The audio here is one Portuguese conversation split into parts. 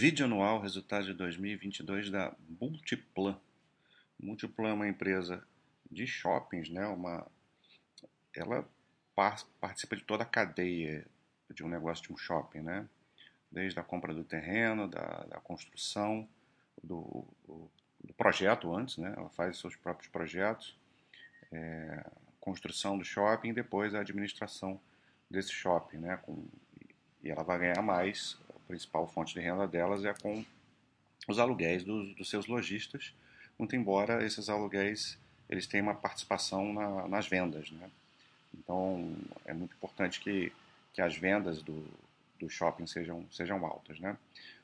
Vídeo anual, resultado de 2022 da Multiplan. Multiplan é uma empresa de shoppings, né? Uma, ela participa de toda a cadeia de um negócio de um shopping, né? Desde a compra do terreno, da, da construção, do, do, projeto antes, né? Ela faz seus próprios projetos, é, construção do shopping e depois a administração desse shopping, né? Com, e ela vai ganhar mais principal fonte de renda delas é com os aluguéis dos, dos seus lojistas, muito embora esses aluguéis eles tenham uma participação na, nas vendas, né? Então é muito importante que, que as vendas do, do shopping sejam, sejam altas, né?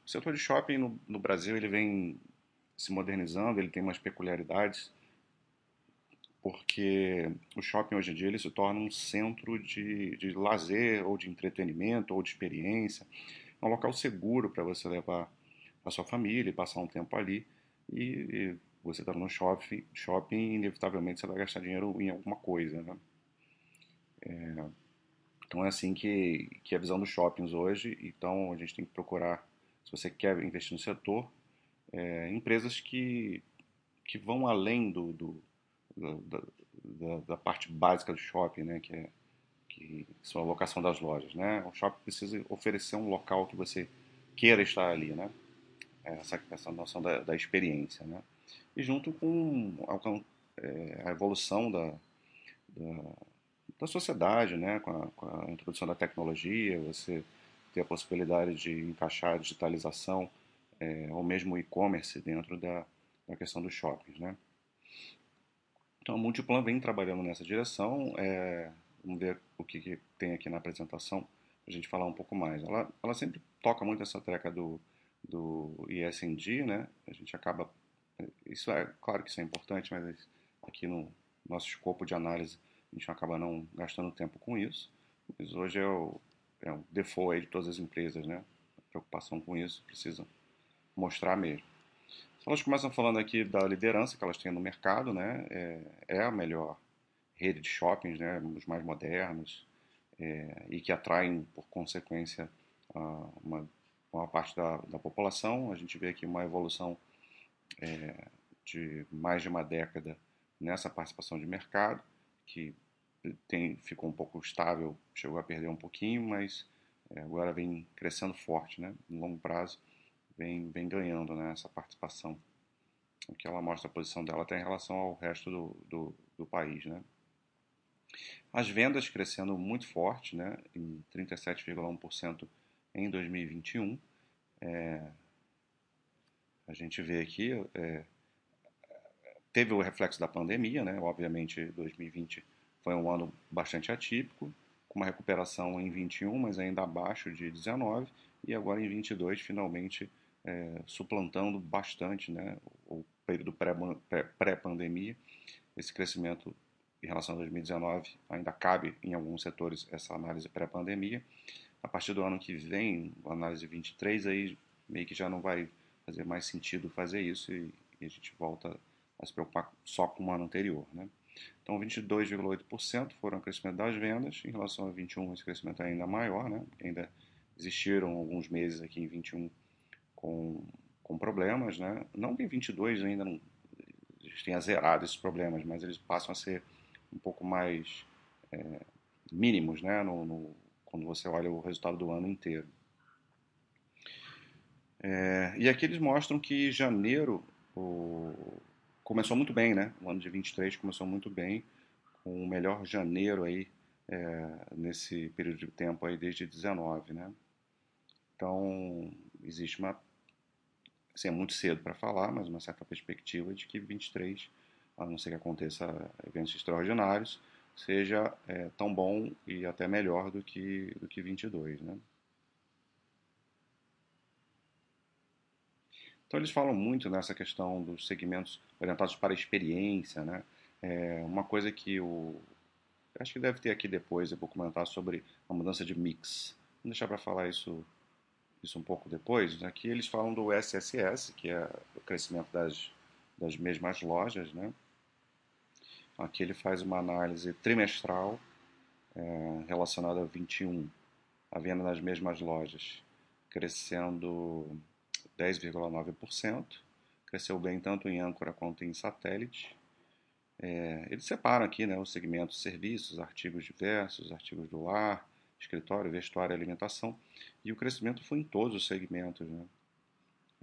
O setor de shopping no, no Brasil ele vem se modernizando, ele tem umas peculiaridades, porque o shopping hoje em dia ele se torna um centro de, de lazer ou de entretenimento ou de experiência é um local seguro para você levar a sua família e passar um tempo ali. E, e você está no shopping, shopping, inevitavelmente você vai gastar dinheiro em alguma coisa, né? É, então é assim que, que é a visão dos shoppings hoje. Então a gente tem que procurar, se você quer investir no setor, é, empresas que, que vão além do, do da, da, da, parte básica do shopping, né? Que é que são a locação das lojas, né? O shopping precisa oferecer um local que você queira estar ali, né? Essa, essa noção da, da experiência, né? E junto com a, é, a evolução da, da, da, sociedade, né? Com a, com a introdução da tecnologia, você ter a possibilidade de encaixar a digitalização é, ou mesmo e-commerce dentro da, da questão dos shoppings, né? Então, a Multiplan vem trabalhando nessa direção. É, Vamos ver o que, que tem aqui na apresentação para a gente falar um pouco mais. Ela, ela sempre toca muito essa treca do, do né? A gente acaba. Isso é claro que isso é importante, mas aqui no nosso escopo de análise a gente acaba não gastando tempo com isso. Mas hoje é o, é o default de todas as empresas, né? A preocupação com isso, precisam mostrar mesmo. Elas começam falando aqui da liderança que elas têm no mercado, né? É, é a melhor rede de shoppings, né, os mais modernos, é, e que atraem, por consequência, uma, uma parte da, da, população. A gente vê aqui uma evolução é, de mais de uma década nessa participação de mercado, que tem, ficou um pouco estável, chegou a perder um pouquinho, mas é, agora vem crescendo forte, né? No longo prazo, vem, vem ganhando né, essa participação. Que ela mostra a posição dela até em relação ao resto do, do, do país, né? As vendas crescendo muito forte, né, em 37,1% em 2021. É, a gente vê aqui, é, teve o reflexo da pandemia, né, obviamente 2020 foi um ano bastante atípico, com uma recuperação em 21, mas ainda abaixo de 19, e agora em 22 finalmente é, suplantando bastante né, o período pré-pandemia, esse crescimento em relação a 2019, ainda cabe em alguns setores essa análise pré-pandemia. A partir do ano que vem, a análise 23, aí meio que já não vai fazer mais sentido fazer isso e, e a gente volta a se preocupar só com o ano anterior. Né? Então, 22,8% foram o crescimento das vendas, em relação a 21, esse crescimento é ainda maior, né? ainda existiram alguns meses aqui em 21 com, com problemas, né? não que em 22 ainda não, gente tenha zerado esses problemas, mas eles passam a ser um pouco mais é, mínimos, né, no, no, quando você olha o resultado do ano inteiro. É, e aqui eles mostram que janeiro o, começou muito bem, né? O ano de 23 começou muito bem, com o melhor janeiro aí é, nesse período de tempo aí desde 19, né? Então existe uma, assim, é muito cedo para falar, mas uma certa perspectiva de que 23 a não ser que aconteça eventos extraordinários, seja é, tão bom e até melhor do que, do que 22. Né? Então eles falam muito nessa questão dos segmentos orientados para experiência, né? É uma coisa que o acho que deve ter aqui depois eu vou comentar sobre a mudança de mix. Vou deixar para falar isso isso um pouco depois. Aqui eles falam do SSS, que é o crescimento das das mesmas lojas, né? Aqui ele faz uma análise trimestral é, relacionada a 21, a venda nas mesmas lojas, crescendo 10,9%, cresceu bem tanto em âncora quanto em satélite. É, eles separam aqui né, os segmentos serviços, artigos diversos, artigos do lar, escritório, vestuário e alimentação. E o crescimento foi em todos os segmentos. Né?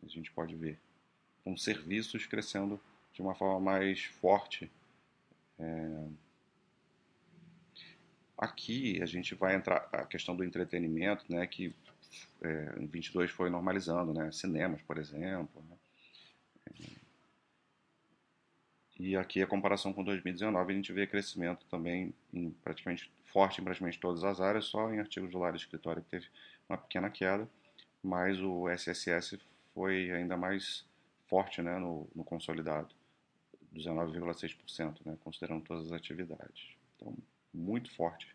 A gente pode ver. Com serviços crescendo de uma forma mais forte. É... Aqui a gente vai entrar a questão do entretenimento, né, que é, em 22 foi normalizando, né, cinemas, por exemplo. Né? E aqui a comparação com 2019 a gente vê crescimento também em praticamente forte em praticamente todas as áreas, só em artigos do lar e escritório que teve uma pequena queda, mas o SSS foi ainda mais forte né, no, no consolidado, 19,6%, né, considerando todas as atividades. Então, muito forte,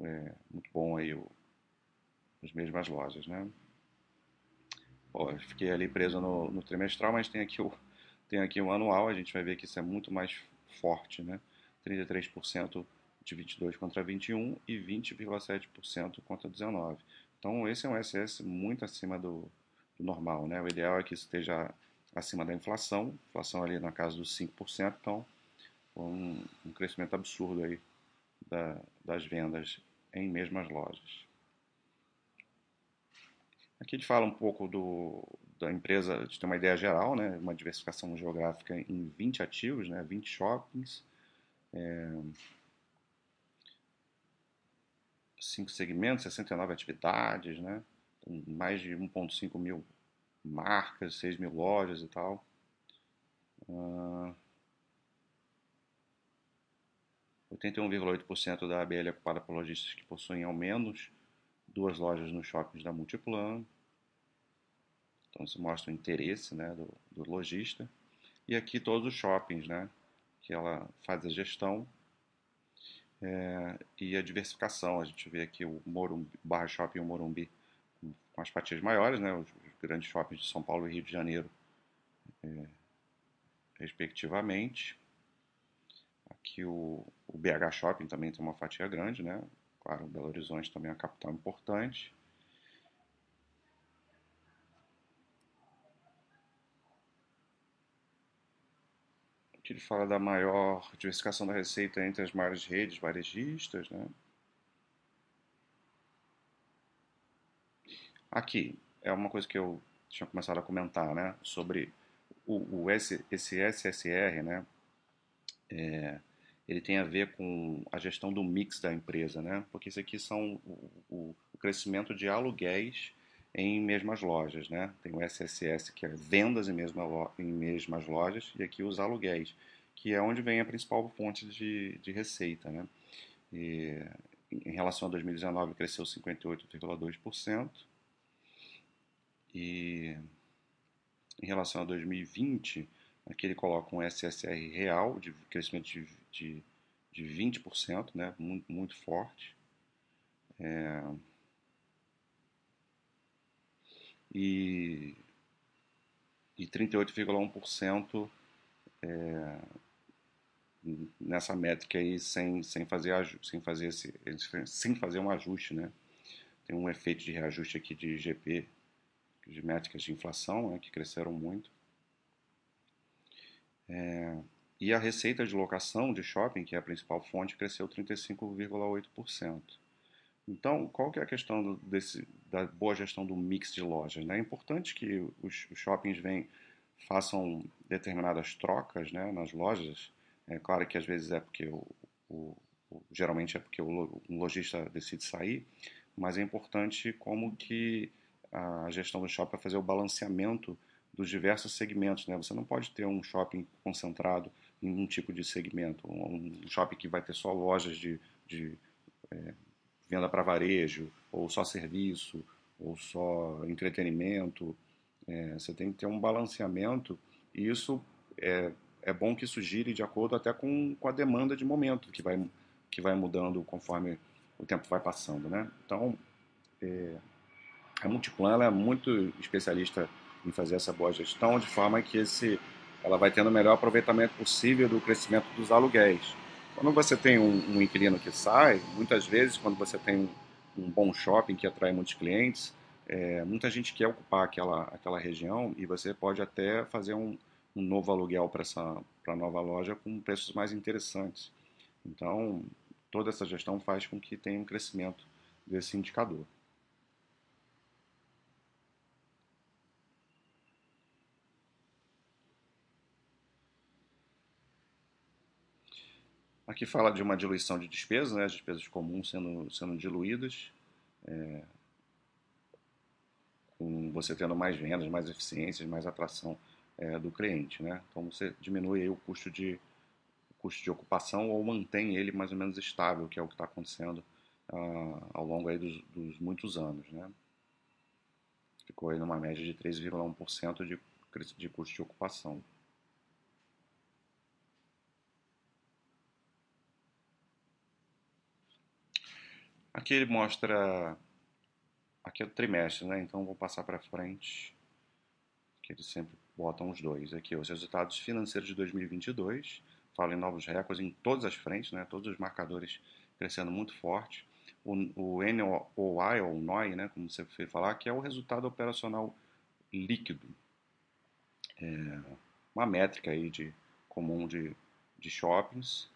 é, muito bom aí o, as mesmas lojas. Né? Fiquei ali preso no, no trimestral, mas tem aqui o tem aqui o anual, a gente vai ver que isso é muito mais forte, né? 33% de 22 contra 21 e 20,7% contra 19. Então esse é um SS muito acima do, do, normal, né? O ideal é que esteja acima da inflação, inflação ali na casa dos 5%, então um, um crescimento absurdo aí da, das vendas em mesmas lojas. Aqui ele fala um pouco do, da empresa, a gente tem uma ideia geral, né, uma diversificação geográfica em 20 ativos, né, 20 shoppings, é, cinco segmentos, 69 atividades, né, mais de 1,5 mil marcas, 6 mil lojas e tal. Uh, 81,8% da ABL é ocupada por lojistas que possuem ao menos duas lojas nos shoppings da Multiplan. Então isso mostra o interesse né, do, do lojista. E aqui todos os shoppings, né, que ela faz a gestão é, e a diversificação. A gente vê aqui o Morumbi, Barra Shopping e o Morumbi com as fatias maiores, né, os, grandes shoppings de São Paulo e Rio de Janeiro, é, respectivamente. Aqui o, o BH Shopping também tem uma fatia grande, né? Claro, Belo Horizonte também é uma capital importante. Aqui ele fala da maior diversificação da receita entre as maiores redes varejistas. Né? Aqui é uma coisa que eu tinha começado a comentar né? sobre o, o S, esse SSR, né? É, ele tem a ver com a gestão do mix da empresa, né? Porque isso aqui são o, o, crescimento de aluguéis em mesmas lojas, né? Tem o SSS que é vendas em, mesma lo, em mesmas lojas e aqui os aluguéis, que é onde vem a principal fonte de, de receita, né? E, em relação a 2019 cresceu 58,2% e em relação a 2020 aqui ele coloca um SSR real de crescimento de de, de 20%, né? muito, muito forte. É, e, e 38,1% é, nessa métrica aí sem, sem, fazer, sem, fazer esse, sem fazer um ajuste. Né? Tem um efeito de reajuste aqui de IGP, de métricas de inflação, né, que cresceram muito. É, e a receita de locação de shopping, que é a principal fonte, cresceu 35,8%. Então, qual que é a questão desse, da boa gestão do mix de lojas? Né? É importante que os, os shoppings vem, façam determinadas trocas né, nas lojas. É claro que às vezes é porque o, o, o geralmente é porque o, um lojista decide sair, mas é importante como que a gestão do shopping vai fazer o balanceamento dos diversos segmentos. Né? Você não pode ter um shopping concentrado em um tipo de segmento. Um shopping que vai ter só lojas de, de é, venda para varejo, ou só serviço, ou só entretenimento. É, você tem que ter um balanceamento e isso é, é bom que isso gire de acordo até com, com a demanda de momento, que vai, que vai mudando conforme o tempo vai passando. Né? Então, é, a Multiplan é muito especialista em fazer essa boa gestão, de forma que esse ela vai tendo o melhor aproveitamento possível do crescimento dos aluguéis. Quando você tem um, um inquilino que sai, muitas vezes, quando você tem um, um bom shopping que atrai muitos clientes, é, muita gente quer ocupar aquela, aquela região e você pode até fazer um, um novo aluguel para pra nova loja com preços mais interessantes. Então, toda essa gestão faz com que tenha um crescimento desse indicador. Aqui fala de uma diluição de despesas, né, as despesas comuns sendo, sendo diluídas, é, com você tendo mais vendas, mais eficiências, mais atração é, do cliente. Né? Então você diminui o custo de, o custo de ocupação ou mantém ele mais ou menos estável, que é o que está acontecendo ah, ao longo aí dos, dos, muitos anos. Né? Ficou aí numa média de 3,1% de, de custo de ocupação. Aqui ele mostra. Aqui é o trimestre, né? Então vou passar para frente. Que eles sempre botam os dois. Aqui, os resultados financeiros de 2022. Falam em novos recordes em todas as frentes, né? Todos os marcadores crescendo muito forte. O, o NOI, ou NOI, né? Como você foi falar, que é o resultado operacional líquido. É uma métrica aí de comum de, de shoppings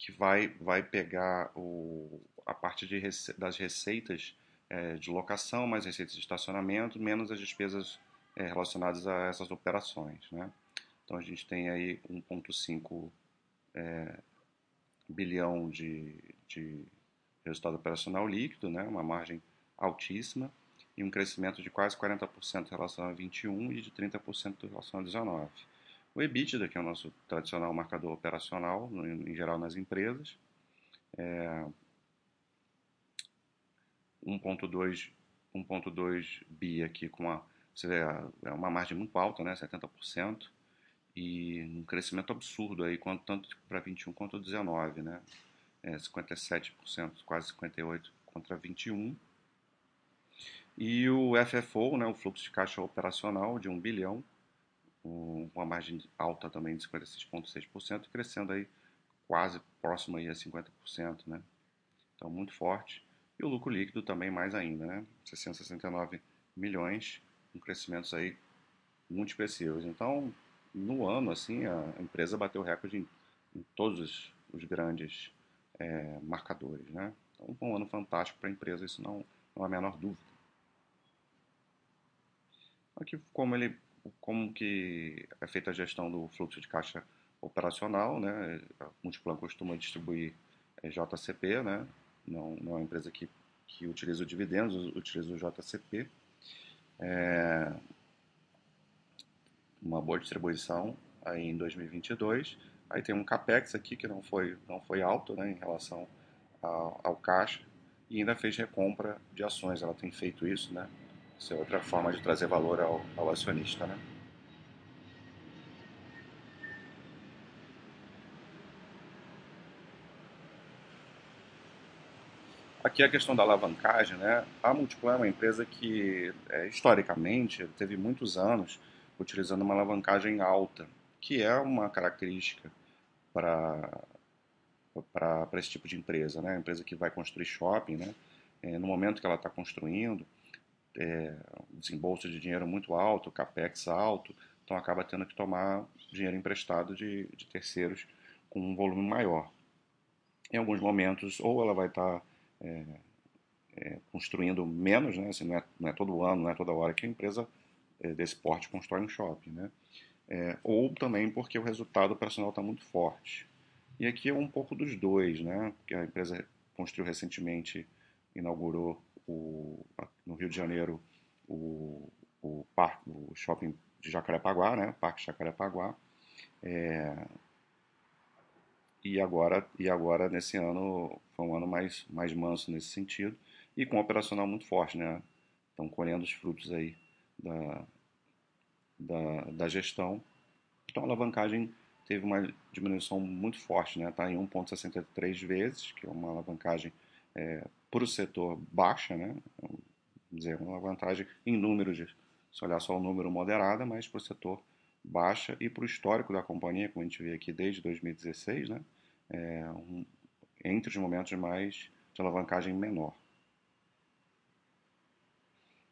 que vai, vai pegar o, a parte de, das receitas é, de locação, mais receitas de estacionamento, menos as despesas é, relacionadas a essas operações. Né? Então a gente tem aí 1,5 é, bilhão de, de resultado operacional líquido, né? uma margem altíssima, e um crescimento de quase 40% em relação a 21 e de 30% em relação a 19. O EBITDA, que é o nosso tradicional marcador operacional, em geral nas empresas, é 1.2 1.2 bi aqui com você vê, é uma margem muito alta, né, 70%, e um crescimento absurdo aí, tanto para 21 quanto 19, né, é 57%, quase 58 contra 21. E o FFO, né, o fluxo de caixa operacional de 1 bilhão, uma margem alta também de 56,6%, crescendo aí quase próximo aí a 50%, né? Então, muito forte. E o lucro líquido também mais ainda, né? 669 milhões, com crescimentos aí muito expressivos. Então, no ano, assim, a empresa bateu recorde em, em todos os, grandes é, marcadores, né? Então, um ano fantástico para a empresa, isso não, não há a menor dúvida. Aqui, como ele como que é feita a gestão do fluxo de caixa operacional, né? A Multiplan costuma distribuir é, JCP, né? Não, não é uma empresa que, que utiliza o dividendos, utiliza o JCP. É uma boa distribuição aí em 2022. Aí tem um capex aqui que não foi não foi alto, né, em relação ao, ao caixa e ainda fez recompra de ações. Ela tem feito isso, né? Isso é outra forma de trazer valor ao, ao acionista, né? Aqui a questão da alavancagem, né? A Multiplan é uma empresa que, é, historicamente, teve muitos anos utilizando uma alavancagem alta, que é uma característica para para esse tipo de empresa, né? Empresa que vai construir shopping, né? É, no momento que ela está construindo, é, desembolso de dinheiro muito alto, capex alto, então acaba tendo que tomar dinheiro emprestado de, de terceiros com um volume maior. Em alguns momentos, ou ela vai estar tá, é, é, construindo menos, né? Assim, não, é, não, é, todo ano, não é toda hora que a empresa é, desse porte constrói um shopping, né? É, ou também porque o resultado operacional está muito forte. E aqui é um pouco dos dois, né? Porque a empresa construiu recentemente, inaugurou o, no Rio de Janeiro o, o, parque, o shopping de Jacarepaguá, né? Parque Jacarepaguá. É, e agora e agora nesse ano foi um ano mais mais manso nesse sentido e com um operacional muito forte, né? Estão colhendo os frutos aí da, da, da gestão. Então a alavancagem teve uma diminuição muito forte, né? Está em 1,63 vezes, que é uma alavancagem é, para o setor baixa, né? Dizer, uma vantagem em números, de, se olhar só o número moderada, mas para o setor baixa e para o histórico da companhia, como a gente vê aqui desde 2016, né? É um, entre os momentos mais de alavancagem menor.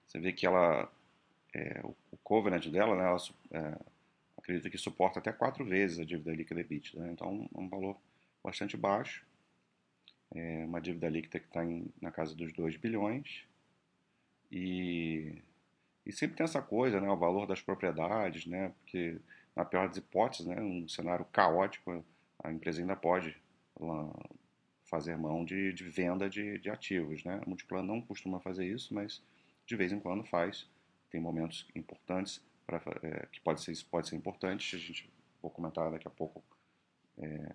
você vê que ela, é, o, o covenant dela, né, ela é, acredita que suporta até quatro vezes a dívida líquida EBITDA, né? então é um valor bastante baixo, é uma dívida líquida que está na casa dos 2 bilhões, e, e sempre tem essa coisa, né, o valor das propriedades, né, porque na pior das hipóteses, né, um cenário caótico, a empresa ainda pode fazer mão de, de venda de, de, ativos. Né? A Multiplan não costuma fazer isso, mas de vez em quando faz. Tem momentos importantes pra, é, que pode ser, pode ser importante. A gente vou comentar daqui a pouco, é,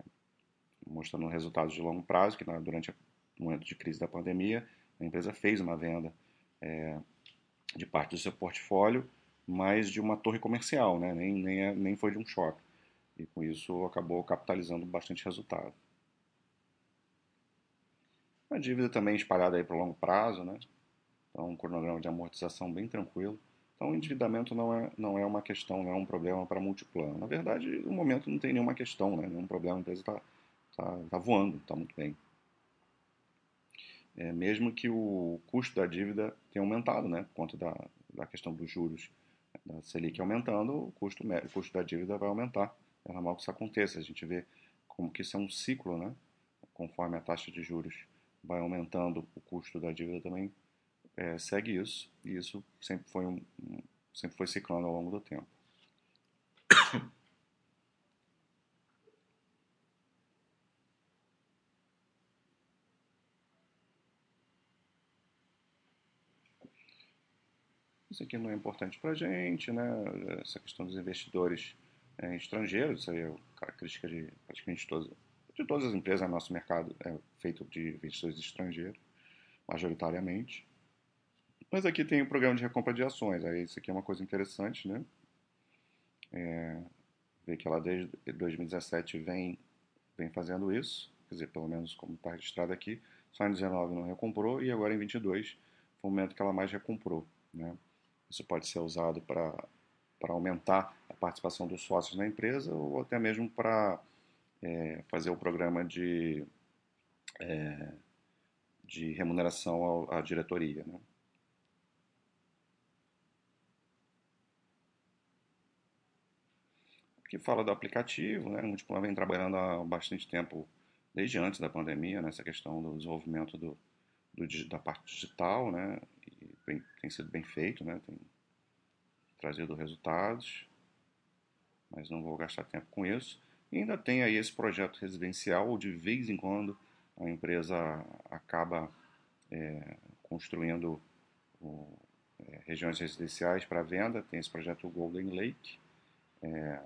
mostrando resultados de longo prazo, que na, durante o momento de crise da pandemia, a empresa fez uma venda é, de parte do seu portfólio, mas de uma torre comercial, né? nem, nem, é, nem foi de um shopping. E com isso acabou capitalizando bastante resultado. A dívida também espalhada aí para o longo prazo, né? Então, um cronograma de amortização bem tranquilo. Então, o endividamento não é, não é uma questão, não é um problema para multiplano. Na verdade, no momento não tem nenhuma questão, né? nenhum problema, a empresa está tá, tá voando, está muito bem. É, mesmo que o custo da dívida tenha aumentado, né? por conta da, da questão dos juros da Selic aumentando, o custo, o custo da dívida vai aumentar. É normal que isso aconteça. A gente vê como que isso é um ciclo, né? conforme a taxa de juros vai aumentando, o custo da dívida também é, segue isso, e isso sempre foi, um, sempre foi ciclando ao longo do tempo. Isso aqui não é importante para a gente, né? essa questão dos investidores é, estrangeiros, isso aí é característica de praticamente todas, de todas as empresas, nosso mercado é feito de investidores estrangeiros, majoritariamente. Mas aqui tem o programa de recompra de ações, aí isso aqui é uma coisa interessante, né? É, ver que ela desde 2017 vem, vem fazendo isso, quer dizer, pelo menos como está registrado aqui, só em 19 não recomprou e agora em 22 foi o momento que ela mais recomprou, né? Isso pode ser usado para aumentar a participação dos sócios na empresa ou até mesmo para é, fazer o programa de, é, de remuneração à diretoria. Né? Que fala do aplicativo, né? o Multiplan vem trabalhando há bastante tempo, desde antes da pandemia, nessa questão do desenvolvimento do, do da parte digital, né? Tem, tem sido bem feito, né? Tem trazido resultados, mas não vou gastar tempo com isso. E ainda tem aí esse projeto residencial, de vez em quando a empresa acaba é, construindo o, é, regiões residenciais para venda. Tem esse projeto Golden Lake. É,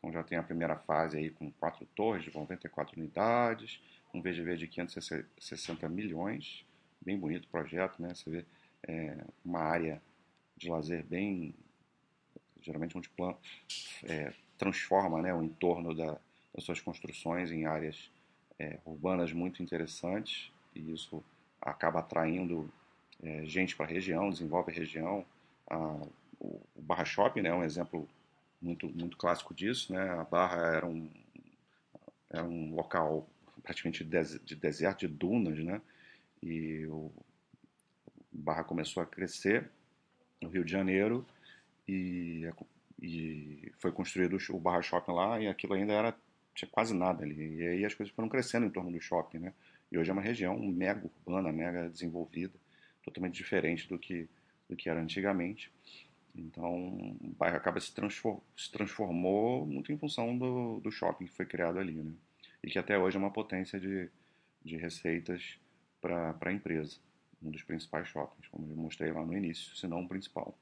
então já tem a primeira fase aí com quatro torres de 94 unidades, um VGV de 560 milhões, bem bonito o projeto, né? Você vê é, uma área de lazer bem, geralmente um plano é, transforma né, o entorno da, das suas construções em áreas é, urbanas muito interessantes e isso acaba atraindo é, gente para a região, desenvolve a região. A, o, o, Barra Shopping né, é um exemplo muito, muito clássico disso. Né? A Barra era um, era um local praticamente de deserto, de dunas, né? E o Barra começou a crescer no Rio de Janeiro e e foi construído o Barra Shopping lá e aquilo ainda era tinha quase nada ali. E aí as coisas foram crescendo em torno do shopping, né? E hoje é uma região mega urbana, mega desenvolvida, totalmente diferente do que do que era antigamente. Então, o bairro acaba se, transform, se transformou muito em função do, do shopping que foi criado ali, né? E que até hoje é uma potência de, de receitas para a empresa, um dos principais shoppings, como eu mostrei lá no início, se não o principal.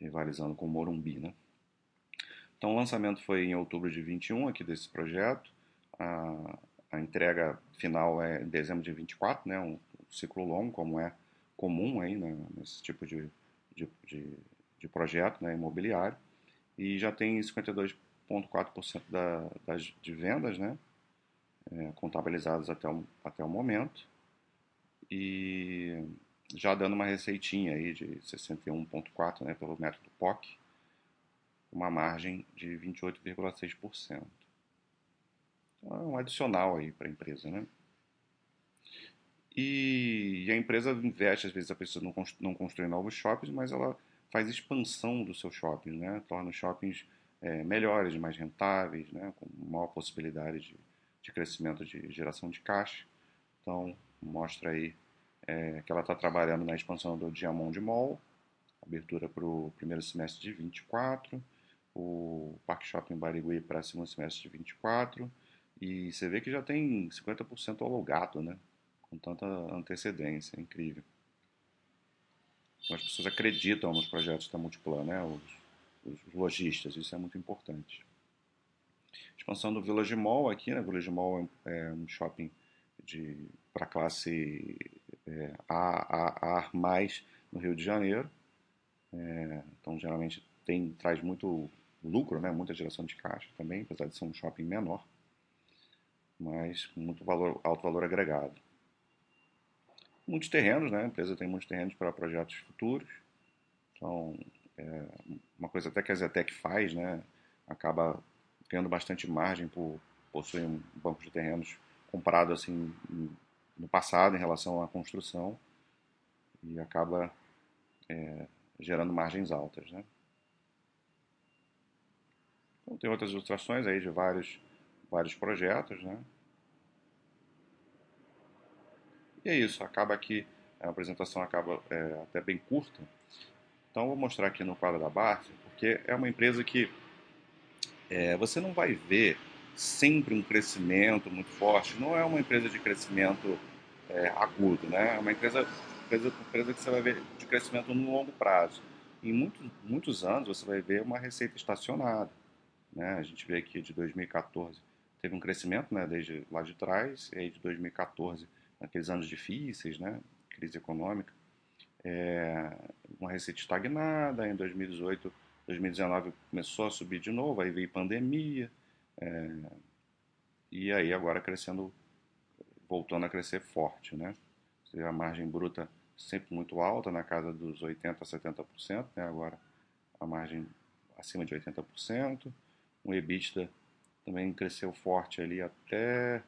rivalizando com Morumbi, né? Então o lançamento foi em outubro de 21 aqui desse projeto. A, a entrega final é em dezembro de 24, né? Um ciclo longo, como é comum aí né? nesse tipo de, de, de, de projeto né? imobiliário. E já tem 52,4% da, das de vendas, né? É, contabilizadas até o, até o momento. E já dando uma receitinha aí de 61,4% né, pelo método POC, uma margem de 28,6%. Então, é um adicional aí para a empresa, né? E, e a empresa investe, às vezes a pessoa não, constrói, não constrói novos shoppings, mas ela faz expansão dos seus shoppings, né? torna os shoppings é, melhores, mais rentáveis, né? com maior possibilidade de, de crescimento de geração de caixa. Então, mostra aí é, que ela está trabalhando na expansão do Diamond Mall, abertura para o primeiro semestre de 24, o Parque Shopping Barigui para o segundo semestre de 24, e você vê que já tem 50% alugado, né? Com tanta antecedência, é incrível. Então as pessoas acreditam nos projetos da Multiplan, né? Os, os lojistas, isso é muito importante. Expansão do Village Mall aqui, né? Village Mall é um shopping para classe é, A, A, A+, no Rio de Janeiro. É, então, geralmente, tem, traz muito lucro, né? muita geração de caixa também, apesar de ser um shopping menor, mas com muito valor, alto valor agregado. Muitos terrenos, né? a empresa tem muitos terrenos para projetos futuros. Então, é, uma coisa até que a Zetec faz, né? acaba ganhando bastante margem por possuir um banco de terrenos comprado assim no passado em relação à construção e acaba é, gerando margens altas, né? Então tem outras ilustrações aí de vários vários projetos, né? E é isso, acaba aqui a apresentação acaba é, até bem curta. Então vou mostrar aqui no quadro da Barça, porque é uma empresa que é, você não vai ver sempre um crescimento muito forte. Não é uma empresa de crescimento é, agudo, né? É uma empresa, empresa, empresa que você vai ver de crescimento no longo prazo. Em muitos, muitos anos você vai ver uma receita estacionada. Né? A gente vê aqui de 2014 teve um crescimento né, desde lá de trás, e aí de 2014, naqueles anos difíceis, né, crise econômica, é, uma receita estagnada, em 2018, 2019 começou a subir de novo, aí veio pandemia, é, e aí agora crescendo, voltando a crescer forte, né? A margem bruta sempre muito alta, na casa dos 80% a 70%, né? agora a margem acima de 80%. O EBITDA também cresceu forte ali até,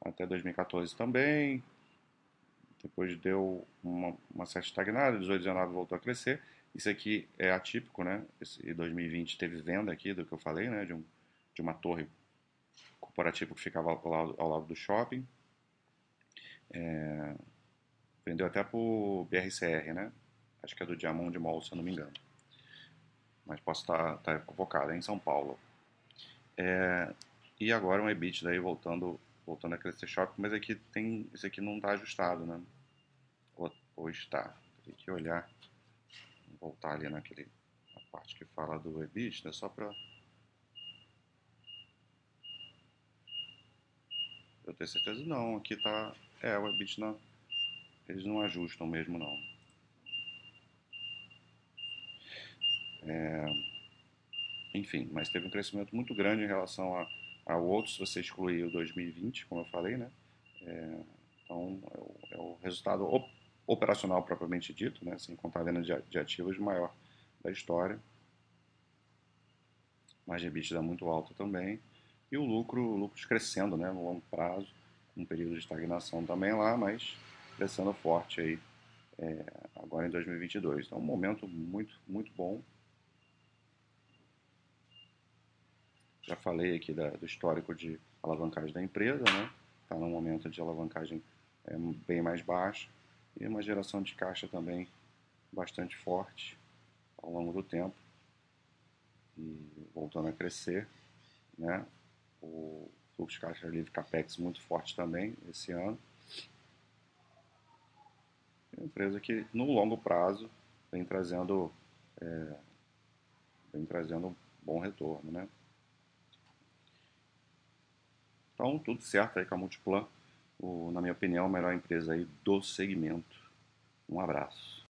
até 2014 também. Depois deu uma, uma certa estagnada, 18, 19 voltou a crescer. Isso aqui é atípico, né? Esse 2020 teve venda aqui do que eu falei, né? De um de uma torre corporativa que ficava ao lado, ao lado do shopping. É, vendeu até para o BRCR, né? Acho que é do Diamond Mall, se eu não me engano. Mas posso estar, estar convocado, é em São Paulo. É, e agora um EBIT daí voltando, voltando a crescer shopping, mas aqui tem, esse aqui não está ajustado, né? Ou, ou está. Tem que olhar, voltar ali naquele, na parte que fala do EBIT, né? Só para Eu tenho certeza não, aqui tá. É, o EBITDA eles não ajustam mesmo não. É, enfim, mas teve um crescimento muito grande em relação a, ao outro, se você excluir o 2020, como eu falei, né? É, então, é o, é o, resultado operacional propriamente dito, né? Sem contar a venda de, ativos maior da história. Margem EBITDA muito alta também e o lucro, lucros crescendo né, no longo prazo, um período de estagnação também lá, mas crescendo forte aí é, agora em 2022. Então, um momento muito, muito bom. Já falei aqui da, do histórico de alavancagem da empresa, né? Está num momento de alavancagem é, bem mais baixa e uma geração de caixa também bastante forte ao longo do tempo e voltando a crescer, né? o fluxo de caixa livre CAPEX muito forte também esse ano. É uma empresa que no longo prazo vem trazendo, é, vem trazendo um bom retorno. Né? Então, tudo certo aí com a Multiplan. O, na minha opinião, a melhor empresa aí do segmento. Um abraço.